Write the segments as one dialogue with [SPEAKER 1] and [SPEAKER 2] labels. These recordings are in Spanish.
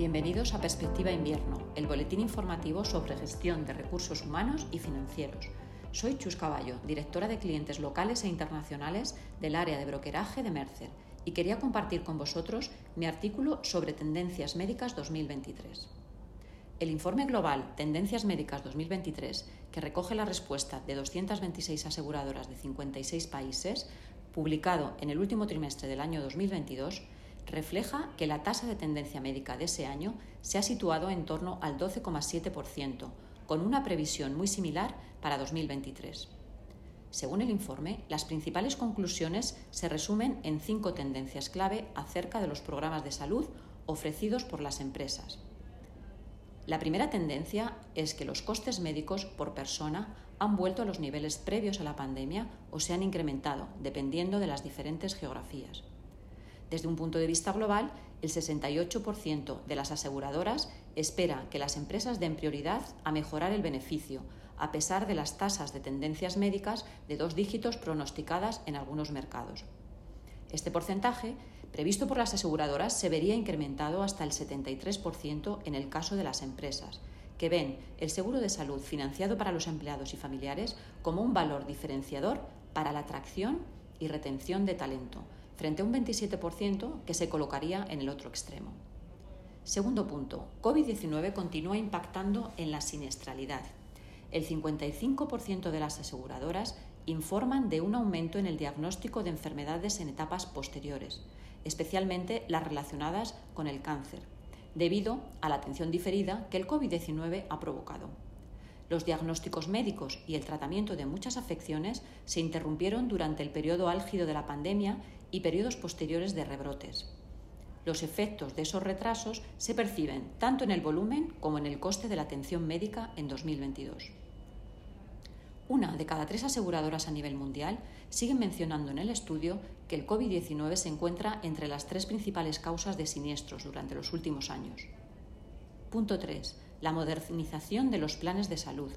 [SPEAKER 1] Bienvenidos a Perspectiva Invierno, el boletín informativo sobre gestión de recursos humanos y financieros. Soy Chus Caballo, directora de clientes locales e internacionales del área de brokeraje de Mercer, y quería compartir con vosotros mi artículo sobre Tendencias Médicas 2023. El informe global Tendencias Médicas 2023, que recoge la respuesta de 226 aseguradoras de 56 países, publicado en el último trimestre del año 2022, refleja que la tasa de tendencia médica de ese año se ha situado en torno al 12,7%, con una previsión muy similar para 2023. Según el informe, las principales conclusiones se resumen en cinco tendencias clave acerca de los programas de salud ofrecidos por las empresas. La primera tendencia es que los costes médicos por persona han vuelto a los niveles previos a la pandemia o se han incrementado, dependiendo de las diferentes geografías. Desde un punto de vista global, el 68% de las aseguradoras espera que las empresas den prioridad a mejorar el beneficio, a pesar de las tasas de tendencias médicas de dos dígitos pronosticadas en algunos mercados. Este porcentaje, previsto por las aseguradoras, se vería incrementado hasta el 73% en el caso de las empresas, que ven el seguro de salud financiado para los empleados y familiares como un valor diferenciador para la atracción y retención de talento, frente a un 27% que se colocaría en el otro extremo. Segundo punto, COVID-19 continúa impactando en la siniestralidad. El 55% de las aseguradoras informan de un aumento en el diagnóstico de enfermedades en etapas posteriores, especialmente las relacionadas con el cáncer, debido a la atención diferida que el COVID-19 ha provocado. Los diagnósticos médicos y el tratamiento de muchas afecciones se interrumpieron durante el periodo álgido de la pandemia y periodos posteriores de rebrotes. Los efectos de esos retrasos se perciben tanto en el volumen como en el coste de la atención médica en 2022. Una de cada tres aseguradoras a nivel mundial siguen mencionando en el estudio que el COVID-19 se encuentra entre las tres principales causas de siniestros durante los últimos años. Punto 3 la modernización de los planes de salud.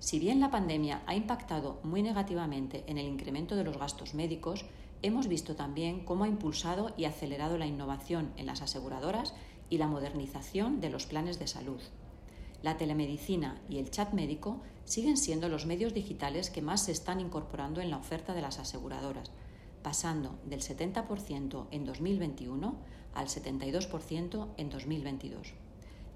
[SPEAKER 1] Si bien la pandemia ha impactado muy negativamente en el incremento de los gastos médicos, hemos visto también cómo ha impulsado y acelerado la innovación en las aseguradoras y la modernización de los planes de salud. La telemedicina y el chat médico siguen siendo los medios digitales que más se están incorporando en la oferta de las aseguradoras, pasando del 70% en 2021 al 72% en 2022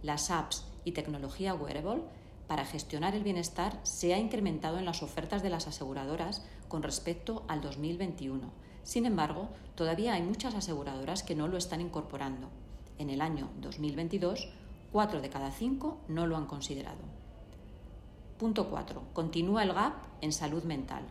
[SPEAKER 1] las apps y tecnología wearable para gestionar el bienestar se ha incrementado en las ofertas de las aseguradoras con respecto al 2021. Sin embargo, todavía hay muchas aseguradoras que no lo están incorporando. En el año 2022, 4 de cada 5 no lo han considerado. Punto 4. Continúa el gap en salud mental.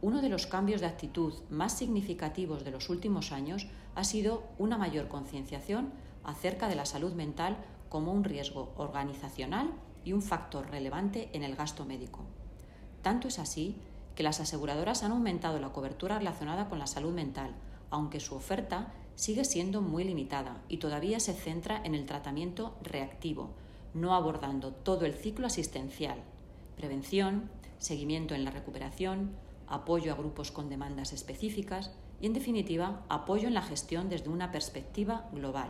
[SPEAKER 1] Uno de los cambios de actitud más significativos de los últimos años ha sido una mayor concienciación acerca de la salud mental como un riesgo organizacional y un factor relevante en el gasto médico. Tanto es así que las aseguradoras han aumentado la cobertura relacionada con la salud mental, aunque su oferta sigue siendo muy limitada y todavía se centra en el tratamiento reactivo, no abordando todo el ciclo asistencial, prevención, seguimiento en la recuperación, apoyo a grupos con demandas específicas y, en definitiva, apoyo en la gestión desde una perspectiva global.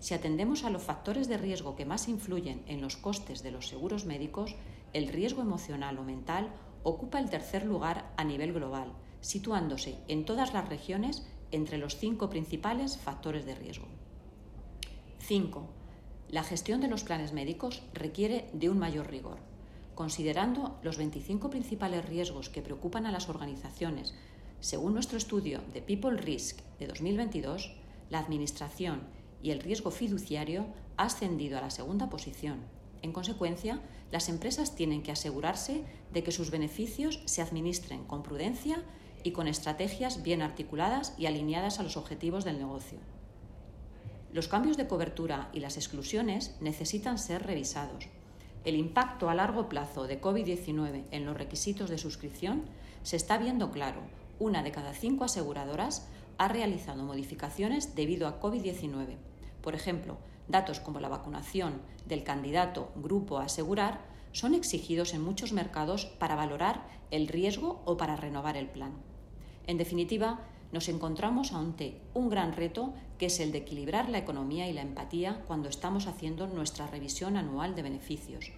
[SPEAKER 1] Si atendemos a los factores de riesgo que más influyen en los costes de los seguros médicos, el riesgo emocional o mental ocupa el tercer lugar a nivel global, situándose en todas las regiones entre los cinco principales factores de riesgo. 5. La gestión de los planes médicos requiere de un mayor rigor. Considerando los 25 principales riesgos que preocupan a las organizaciones, según nuestro estudio de People Risk de 2022, la Administración y el riesgo fiduciario ha ascendido a la segunda posición. En consecuencia, las empresas tienen que asegurarse de que sus beneficios se administren con prudencia y con estrategias bien articuladas y alineadas a los objetivos del negocio. Los cambios de cobertura y las exclusiones necesitan ser revisados. El impacto a largo plazo de COVID-19 en los requisitos de suscripción se está viendo claro. Una de cada cinco aseguradoras ha realizado modificaciones debido a COVID-19. Por ejemplo, datos como la vacunación del candidato grupo a asegurar son exigidos en muchos mercados para valorar el riesgo o para renovar el plan. En definitiva, nos encontramos ante un gran reto que es el de equilibrar la economía y la empatía cuando estamos haciendo nuestra revisión anual de beneficios.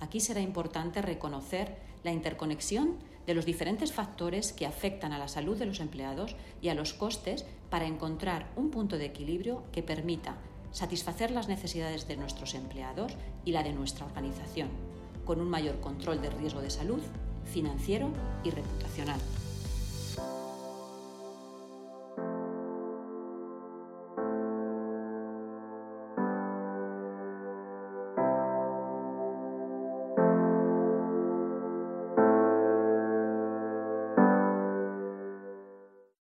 [SPEAKER 1] Aquí será importante reconocer la interconexión de los diferentes factores que afectan a la salud de los empleados y a los costes para encontrar un punto de equilibrio que permita satisfacer las necesidades de nuestros empleados y la de nuestra organización, con un mayor control del riesgo de salud, financiero y reputacional.